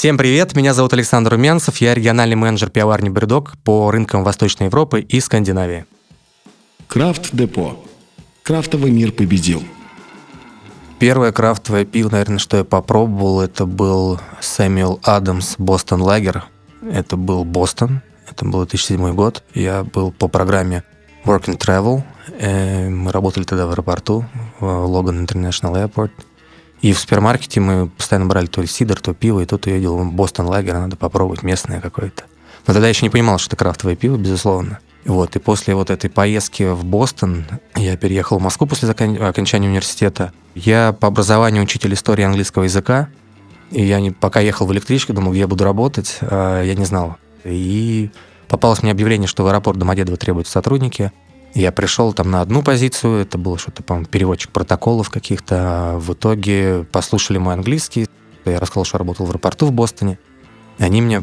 Всем привет, меня зовут Александр Румянцев, я региональный менеджер пивоварни «Бредок» по рынкам Восточной Европы и Скандинавии. Крафт-депо. Крафтовый мир победил. Первое крафтовое пиво, наверное, что я попробовал, это был Сэмюэл Адамс Бостон Лагер. Это был Бостон, это был 2007 год. Я был по программе Work and Travel. Э, мы работали тогда в аэропорту, в Logan International Airport. И в супермаркете мы постоянно брали то сидр, то пиво, и тут я видел Бостон Лагер, надо попробовать местное какое-то. Но тогда я еще не понимал, что это крафтовое пиво, безусловно. Вот, и после вот этой поездки в Бостон я переехал в Москву после закон... окончания университета. Я по образованию учитель истории английского языка, и я не... пока ехал в электричке, думал, где я буду работать, а я не знал. И попалось мне объявление, что в аэропорт Домодедово требуются сотрудники. Я пришел там на одну позицию, это было что-то, по-моему, переводчик протоколов каких-то. В итоге послушали мой английский. Я рассказал, что работал в аэропорту в Бостоне. Они мне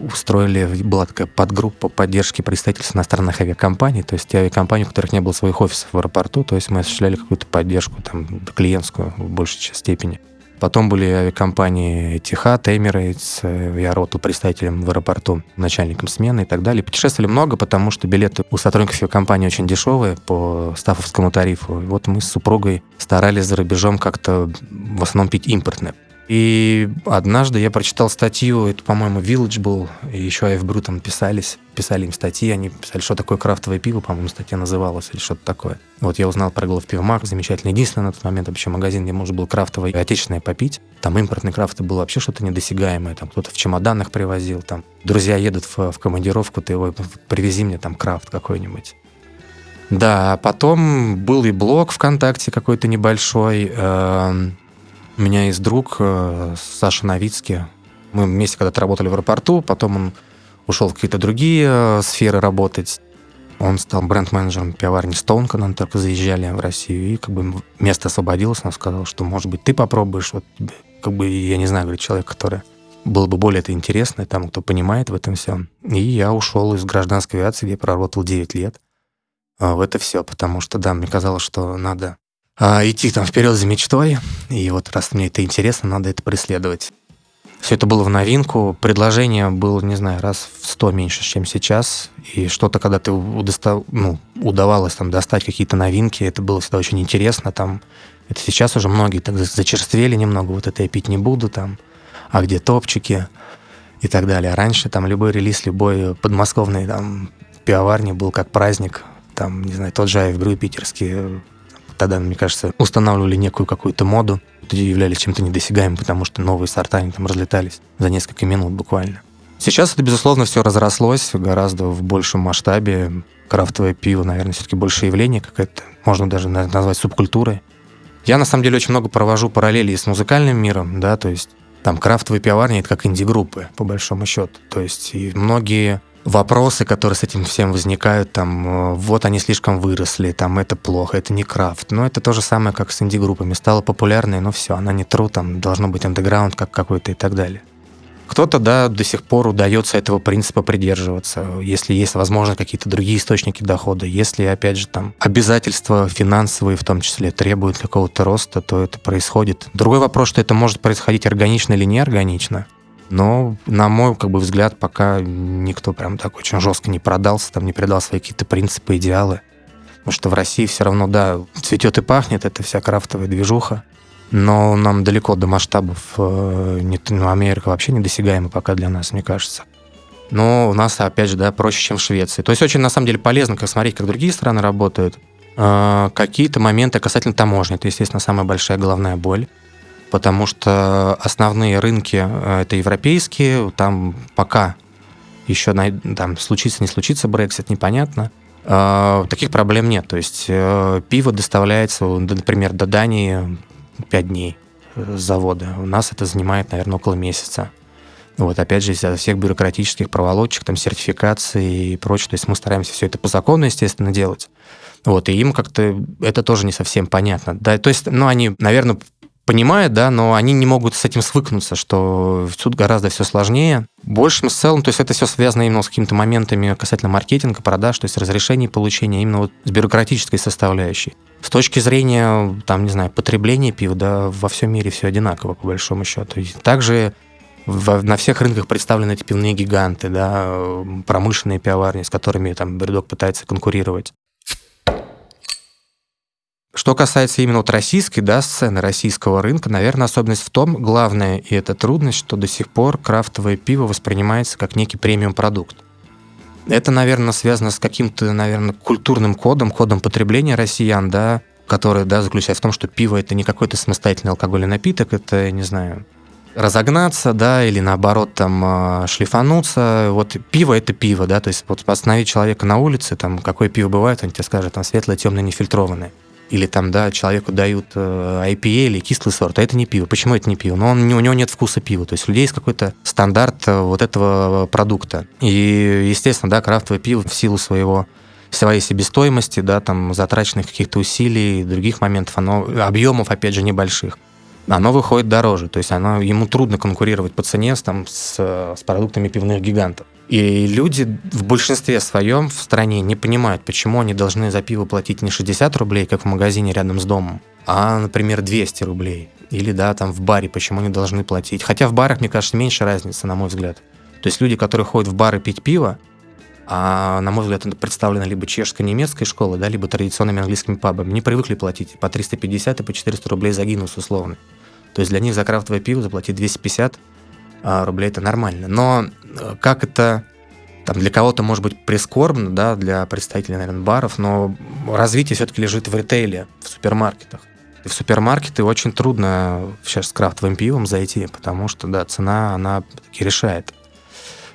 устроили, была такая подгруппа поддержки представительств иностранных авиакомпаний, то есть те авиакомпании, у которых не было своих офисов в аэропорту, то есть мы осуществляли какую-то поддержку там клиентскую в большей степени. Потом были авиакомпании Etihad, Emirates, я работал представителем в аэропорту, начальником смены и так далее. Путешествовали много, потому что билеты у сотрудников авиакомпании очень дешевые по стафовскому тарифу. И вот мы с супругой старались за рубежом как-то в основном пить импортное. И однажды я прочитал статью, это, по-моему, Village был, и еще AFBRU там писались, писали им статьи, они писали, что такое крафтовое пиво, по-моему, статья называлась, или что-то такое. Вот я узнал про Глав Пивмак, замечательный, единственный на тот момент вообще магазин, где можно было крафтовое и отечественное попить. Там импортный крафт был вообще что-то недосягаемое, там кто-то в чемоданах привозил, там друзья едут в, в командировку, ты его привези мне там крафт какой-нибудь. Да, а потом был и блог ВКонтакте какой-то небольшой, э у меня есть друг э, Саша Новицкий. Мы вместе когда-то работали в аэропорту, потом он ушел в какие-то другие э, сферы работать. Он стал бренд-менеджером пивоварни Stone, когда мы только заезжали в Россию, и как бы место освободилось, он сказал, что, может быть, ты попробуешь, вот, как бы, я не знаю, говорит, человек, который было бы более это интересно, там, кто понимает в этом всем. И я ушел из гражданской авиации, где проработал 9 лет а, в это все, потому что, да, мне казалось, что надо а, идти там вперед за мечтой. И вот раз мне это интересно, надо это преследовать. Все это было в новинку. Предложение было, не знаю, раз в сто меньше, чем сейчас. И что-то, когда ты удостав... ну, удавалось там достать какие-то новинки, это было всегда очень интересно. Там это сейчас уже многие так зачерствели немного, вот это я пить не буду, там, а где топчики и так далее. А раньше там любой релиз, любой подмосковный там пивоварни был как праздник. Там, не знаю, тот же Айвбрю питерский, тогда, мне кажется, устанавливали некую какую-то моду, являлись чем-то недосягаемым, потому что новые сорта, они там разлетались за несколько минут буквально. Сейчас это, безусловно, все разрослось гораздо в большем масштабе. Крафтовое пиво, наверное, все-таки больше явление какое-то, можно даже назвать субкультурой. Я, на самом деле, очень много провожу параллели с музыкальным миром, да, то есть там крафтовые пивоварни — это как инди-группы, по большому счету. То есть и многие вопросы, которые с этим всем возникают, там, э, вот они слишком выросли, там, это плохо, это не крафт. Но это то же самое, как с инди-группами. Стало популярной, но все, она не тру, там, должно быть андеграунд как какой-то и так далее. Кто-то, да, до сих пор удается этого принципа придерживаться, если есть, возможно, какие-то другие источники дохода. Если, опять же, там, обязательства финансовые в том числе требуют какого-то роста, то это происходит. Другой вопрос, что это может происходить органично или неорганично. Но, на мой как бы, взгляд, пока никто прям так очень жестко не продался, там не передал свои какие-то принципы, идеалы. Потому что в России все равно, да, цветет и пахнет, это вся крафтовая движуха. Но нам далеко до масштабов, э, ну, Америка вообще недосягаема пока для нас, мне кажется. Но у нас, опять же, да, проще, чем в Швеции. То есть очень, на самом деле, полезно как смотреть, как другие страны работают. Э, какие-то моменты касательно таможни. Это, естественно, самая большая головная боль потому что основные рынки э, это европейские, там пока еще там случится, не случится Брексит, непонятно. Э, таких проблем нет. То есть э, пиво доставляется, например, до Дании 5 дней с завода. У нас это занимает, наверное, около месяца. Вот, опять же, из-за всех бюрократических проволочек, там, сертификации и прочее. То есть мы стараемся все это по закону, естественно, делать. Вот, и им как-то это тоже не совсем понятно. Да, то есть, ну, они, наверное, понимают, да, но они не могут с этим свыкнуться, что тут гораздо все сложнее. Больше в целом, то есть это все связано именно с какими-то моментами касательно маркетинга, продаж, то есть разрешений получения, именно вот с бюрократической составляющей. С точки зрения, там, не знаю, потребления пива, да, во всем мире все одинаково, по большому счету. И также на всех рынках представлены эти пивные гиганты, да, промышленные пивоварни, с которыми там Бредок пытается конкурировать. Что касается именно вот российской да, сцены, российского рынка, наверное, особенность в том, главное, и это трудность, что до сих пор крафтовое пиво воспринимается как некий премиум-продукт. Это, наверное, связано с каким-то, наверное, культурным кодом, кодом потребления россиян, да, который, да, заключается в том, что пиво это не какой-то самостоятельный алкогольный напиток, это, не знаю, разогнаться, да, или наоборот там а, шлифануться. Вот пиво это пиво, да, то есть вот остановить человека на улице, там какое пиво бывает, он тебе скажет, там светлое, темное, нефильтрованное или там, да, человеку дают э, IPA или кислый сорт, а это не пиво. Почему это не пиво? Но он, у него нет вкуса пива. То есть у людей есть какой-то стандарт э, вот этого продукта. И, естественно, да, крафтовое пиво в силу своего своей себестоимости, да, там, затраченных каких-то усилий, других моментов, оно, объемов, опять же, небольших, оно выходит дороже. То есть оно, ему трудно конкурировать по цене с, там, с, с продуктами пивных гигантов. И люди в большинстве своем в стране не понимают, почему они должны за пиво платить не 60 рублей, как в магазине рядом с домом, а, например, 200 рублей. Или, да, там в баре, почему они должны платить. Хотя в барах, мне кажется, меньше разницы, на мой взгляд. То есть люди, которые ходят в бары пить пиво, а, на мой взгляд, это представлено либо чешско-немецкой школой, да, либо традиционными английскими пабами, не привыкли платить по 350 и по 400 рублей за Гиннес условно. То есть для них за крафтовое пиво заплатить 250 а, рублей это нормально. Но э, как это там для кого-то может быть прискорбно, да, для представителей, наверное, баров, но развитие все-таки лежит в ритейле, в супермаркетах. И в супермаркеты очень трудно сейчас с крафтовым пивом зайти, потому что, да, цена, она таки решает.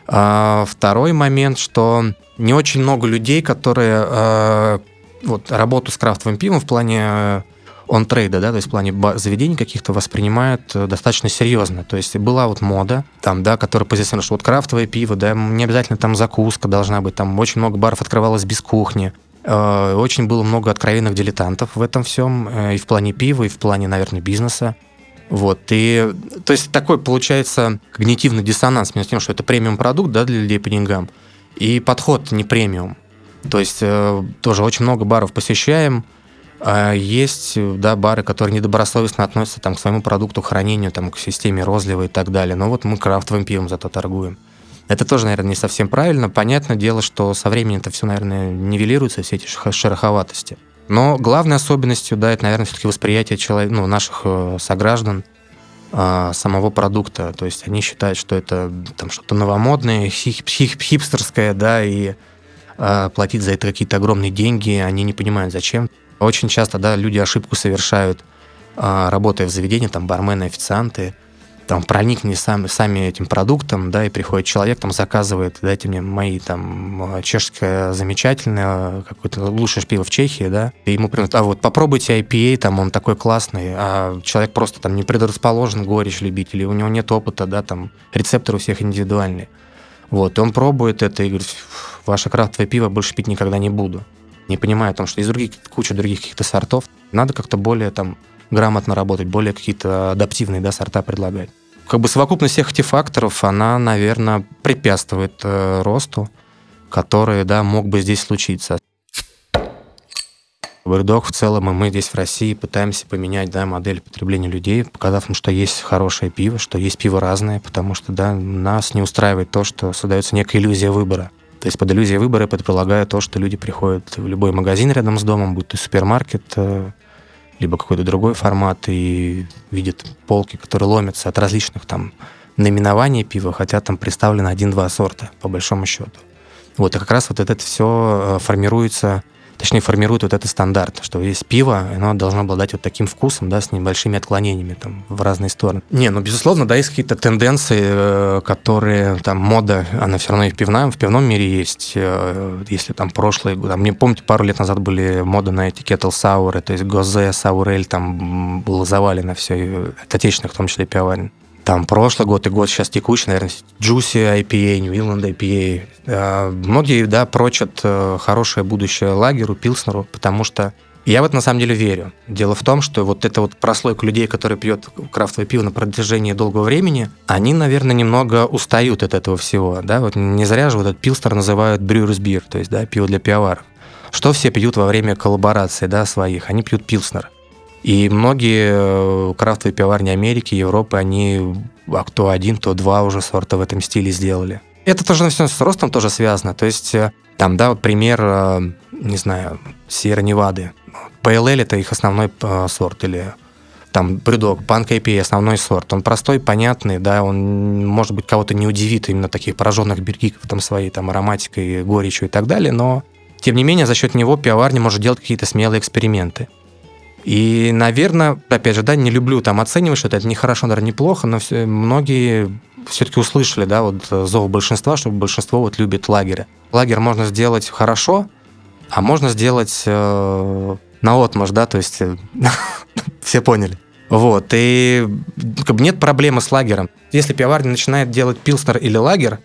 А второй момент, что не очень много людей, которые э, вот, работу с крафтовым пивом в плане он трейда, да, то есть в плане заведений каких-то воспринимают э, достаточно серьезно. То есть была вот мода, там, да, которая позиционирует, что вот крафтовое пиво, да, не обязательно там закуска должна быть, там очень много баров открывалось без кухни. Э, очень было много откровенных дилетантов в этом всем, э, и в плане пива, и в плане, наверное, бизнеса. Вот, и, то есть такой получается когнитивный диссонанс между тем, что это премиум-продукт, да, для людей по деньгам, и подход не премиум. То есть тоже очень много баров посещаем, есть да, бары, которые недобросовестно относятся там, к своему продукту хранению, там, к системе розлива и так далее. Но вот мы крафтовым пивом зато торгуем. Это тоже, наверное, не совсем правильно. Понятное дело, что со временем это все, наверное, нивелируется, все эти шероховатости. Но главной особенностью, да, это, наверное, все-таки восприятие человек, ну, наших э, сограждан э, самого продукта. То есть они считают, что это там что-то новомодное, хип хип хипстерское, да, и э, платить за это какие-то огромные деньги, они не понимают, зачем. Очень часто, да, люди ошибку совершают, а, работая в заведении, там, бармены, официанты, там, проникни сами, сами этим продуктом, да, и приходит человек, там, заказывает, дайте мне мои, там, чешское замечательное, какое-то лучшее пиво в Чехии, да, и ему приносят, а вот попробуйте IPA, там, он такой классный, а человек просто, там, не предрасположен горечь любить, или у него нет опыта, да, там, рецепторы у всех индивидуальные. Вот, и он пробует это и говорит, ваше крафтовое пиво больше пить никогда не буду не понимая о том, что из других куча других каких-то сортов, надо как-то более там грамотно работать, более какие-то адаптивные да, сорта предлагать. Как бы совокупность всех этих факторов, она, наверное, препятствует э, росту, который, да, мог бы здесь случиться. Бэрдок в целом, и мы здесь в России пытаемся поменять да, модель потребления людей, показав им, что есть хорошее пиво, что есть пиво разное, потому что да, нас не устраивает то, что создается некая иллюзия выбора. То есть под иллюзией выбора я предполагаю то, что люди приходят в любой магазин рядом с домом, будь то супермаркет, э, либо какой-то другой формат, и видят полки, которые ломятся от различных там наименований пива, хотя там представлено один-два сорта, по большому счету. Вот, и как раз вот это все э, формируется точнее, формирует вот этот стандарт, что есть пиво, оно должно обладать вот таким вкусом, да, с небольшими отклонениями там в разные стороны. Не, ну, безусловно, да, есть какие-то тенденции, э, которые, там, мода, она все равно и в пивном, в пивном мире есть, э, если там прошлые, там, мне помните, пару лет назад были моды на эти кетл сауры, то есть гозе, саурель, там было завалено все, от отечественных, в том числе, пивоварен там прошлый год и год сейчас текущий, наверное, Juicy IPA, New England IPA. А, многие, да, прочат э, хорошее будущее лагеру, Пилснеру, потому что я в это на самом деле верю. Дело в том, что вот эта вот прослойка людей, которые пьет крафтовое пиво на протяжении долгого времени, они, наверное, немного устают от этого всего. Да? Вот не зря же вот этот пилстер называют brewer's beer, то есть да, пиво для пивоваров. Что все пьют во время коллаборации да, своих? Они пьют пилснер. И многие э, крафтовые пивоварни Америки, Европы, они а кто один, то два уже сорта в этом стиле сделали. Это тоже все с ростом тоже связано. То есть э, там, да, вот пример, э, не знаю, Сьерра Невады. PLL это их основной сорт или там брюдок, панк IPA, основной сорт. Он простой, понятный, да, он, может быть, кого-то не удивит именно таких пораженных бергиков там своей там ароматикой, горечью и так далее, но тем не менее за счет него пивоварня может делать какие-то смелые эксперименты. И, наверное, опять же, да, не люблю там оценивать что-то, это не хорошо, наверное, неплохо, но все, многие все-таки услышали, да, вот зов большинства, что большинство вот любит лагеря. Лагерь можно сделать хорошо, а можно сделать э, на отмаш, да, то есть э, все поняли. Вот, и нет проблемы с лагером. Если пивоварня начинает делать пилснер или лагер,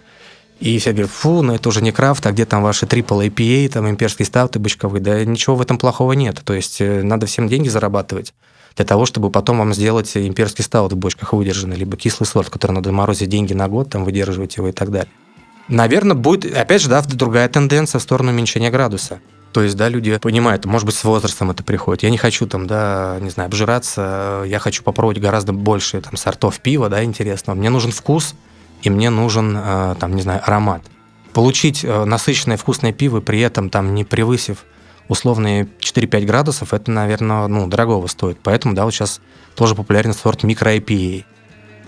и все говорят, фу, ну это уже не крафт, а где там ваши трипл IPA, там имперские стауты бычковые, да ничего в этом плохого нет. То есть э, надо всем деньги зарабатывать для того, чтобы потом вам сделать имперский стаут в бочках выдержанный, либо кислый сорт, который надо морозить деньги на год, там выдерживать его и так далее. Наверное, будет, опять же, да, другая тенденция в сторону уменьшения градуса. То есть, да, люди понимают, может быть, с возрастом это приходит. Я не хочу там, да, не знаю, обжираться, я хочу попробовать гораздо больше там сортов пива, да, интересного. Мне нужен вкус, и мне нужен, э, там, не знаю, аромат. Получить э, насыщенное вкусное пиво, при этом там не превысив условные 4-5 градусов, это, наверное, ну, дорогого стоит. Поэтому, да, вот сейчас тоже популярен сорт микро IPA.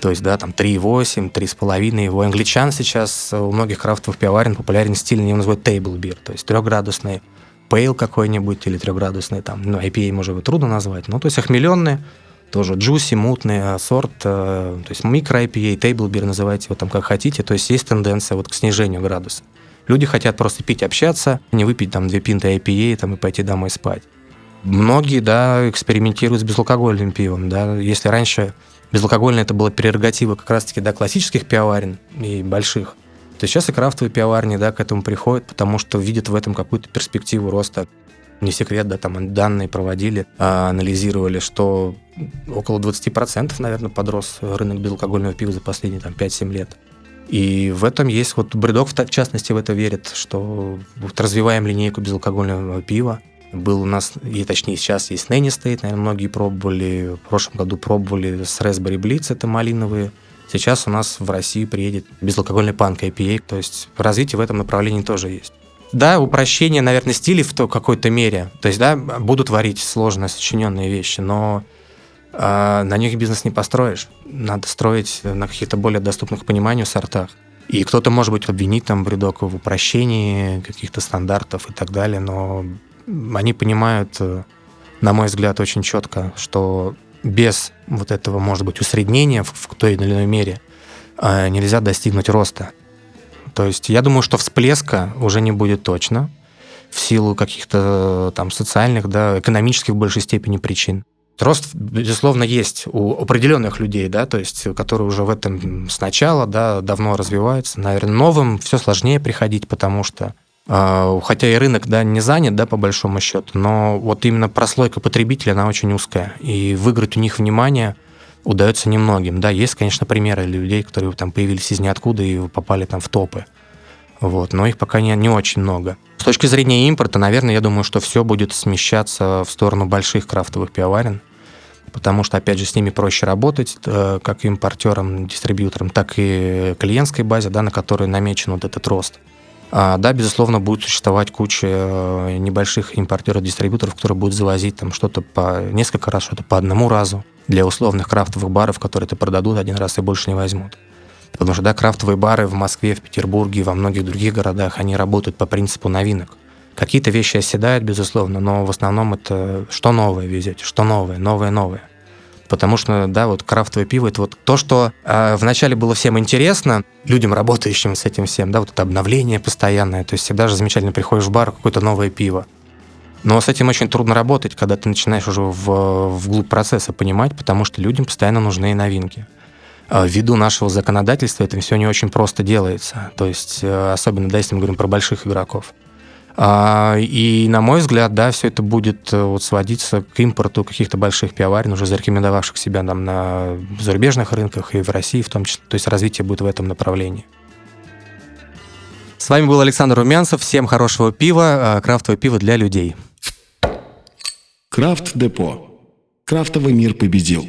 То есть, да, там 3,8, 3,5. Его англичан сейчас у многих крафтовых пивоварен популярен стиль, они его называют table beer, то есть трехградусный пейл какой-нибудь или трехградусный, там, ну, IPA, может быть, трудно назвать, ну, то есть охмеленные, тоже джуси, мутный сорт, э, то есть микро IPA, table beer, называйте его там как хотите, то есть есть тенденция вот к снижению градуса. Люди хотят просто пить, общаться, не выпить там две пинты IPA там, и пойти домой спать. Многие, да, экспериментируют с безалкогольным пивом, да, если раньше безалкогольное это было прерогатива как раз-таки, да, классических пивоварен и больших, то сейчас и крафтовые пивоварни, да, к этому приходят, потому что видят в этом какую-то перспективу роста не секрет, да, там данные проводили, а, анализировали, что около 20%, наверное, подрос рынок безалкогольного пива за последние там, 5-7 лет. И в этом есть, вот Бредок в частности в это верит, что вот развиваем линейку безалкогольного пива. Был у нас, и точнее сейчас есть Нэнни стоит, наверное, многие пробовали, в прошлом году пробовали с Raspberry Blitz, это малиновые. Сейчас у нас в России приедет безалкогольный панк IPA, то есть развитие в этом направлении тоже есть да, упрощение, наверное, стилей в то какой-то мере. То есть, да, будут варить сложные сочиненные вещи, но на них бизнес не построишь. Надо строить на каких-то более доступных пониманию сортах. И кто-то, может быть, обвинит там Бредока в упрощении каких-то стандартов и так далее, но они понимают, на мой взгляд, очень четко, что без вот этого, может быть, усреднения в, в той или иной мере э, нельзя достигнуть роста. То есть я думаю, что всплеска уже не будет точно в силу каких-то там социальных, да, экономических в большей степени причин. Рост, безусловно, есть у определенных людей, да, то есть, которые уже в этом сначала, да, давно развиваются. Наверное, новым все сложнее приходить, потому что э, хотя и рынок, да, не занят, да, по большому счету, но вот именно прослойка потребителя, она очень узкая. И выиграть у них внимание удается немногим. Да, есть, конечно, примеры людей, которые там появились из ниоткуда и попали там в топы. Вот, но их пока не, не очень много. С точки зрения импорта, наверное, я думаю, что все будет смещаться в сторону больших крафтовых пивоварен, потому что, опять же, с ними проще работать, э, как импортерам, дистрибьюторам, так и клиентской базе, да, на которой намечен вот этот рост. А, да, безусловно, будет существовать куча э, небольших импортеров-дистрибьюторов, которые будут завозить там что-то по несколько раз, что-то по одному разу для условных крафтовых баров, которые это продадут один раз и больше не возьмут. Потому что, да, крафтовые бары в Москве, в Петербурге, во многих других городах, они работают по принципу новинок. Какие-то вещи оседают, безусловно, но в основном это что новое везете, что новое, новое, новое. Потому что, да, вот крафтовое пиво это вот то, что э, вначале было всем интересно, людям, работающим с этим всем, да, вот это обновление постоянное. То есть всегда же замечательно приходишь в бар, какое-то новое пиво. Но с этим очень трудно работать, когда ты начинаешь уже в, вглубь процесса понимать, потому что людям постоянно нужны новинки. А ввиду нашего законодательства это все не очень просто делается. То есть, э, особенно, да, если мы говорим про больших игроков. А, и, на мой взгляд, да, все это будет э, вот сводиться к импорту каких-то больших пивоварен, уже зарекомендовавших себя там на зарубежных рынках и в России в том числе. То есть развитие будет в этом направлении. С вами был Александр Румянцев. Всем хорошего пива, крафтовое пиво для людей. Крафт Депо. Крафтовый мир победил.